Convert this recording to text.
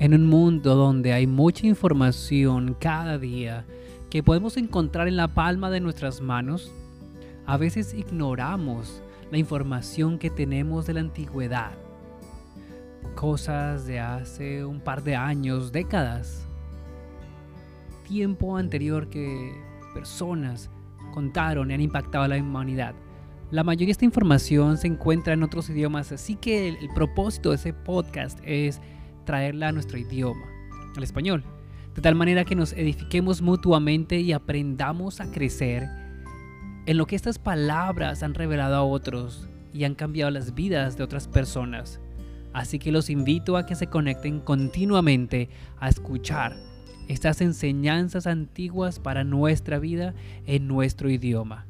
En un mundo donde hay mucha información cada día que podemos encontrar en la palma de nuestras manos, a veces ignoramos la información que tenemos de la antigüedad. Cosas de hace un par de años, décadas. Tiempo anterior que personas contaron y han impactado a la humanidad. La mayoría de esta información se encuentra en otros idiomas, así que el, propósito de ese podcast es traerla a nuestro idioma, al español, de tal manera que nos edifiquemos mutuamente y aprendamos a crecer en lo que estas palabras han revelado a otros y han cambiado las vidas de otras personas. Así que los invito a que se conecten continuamente a escuchar estas enseñanzas antiguas para nuestra vida en nuestro idioma.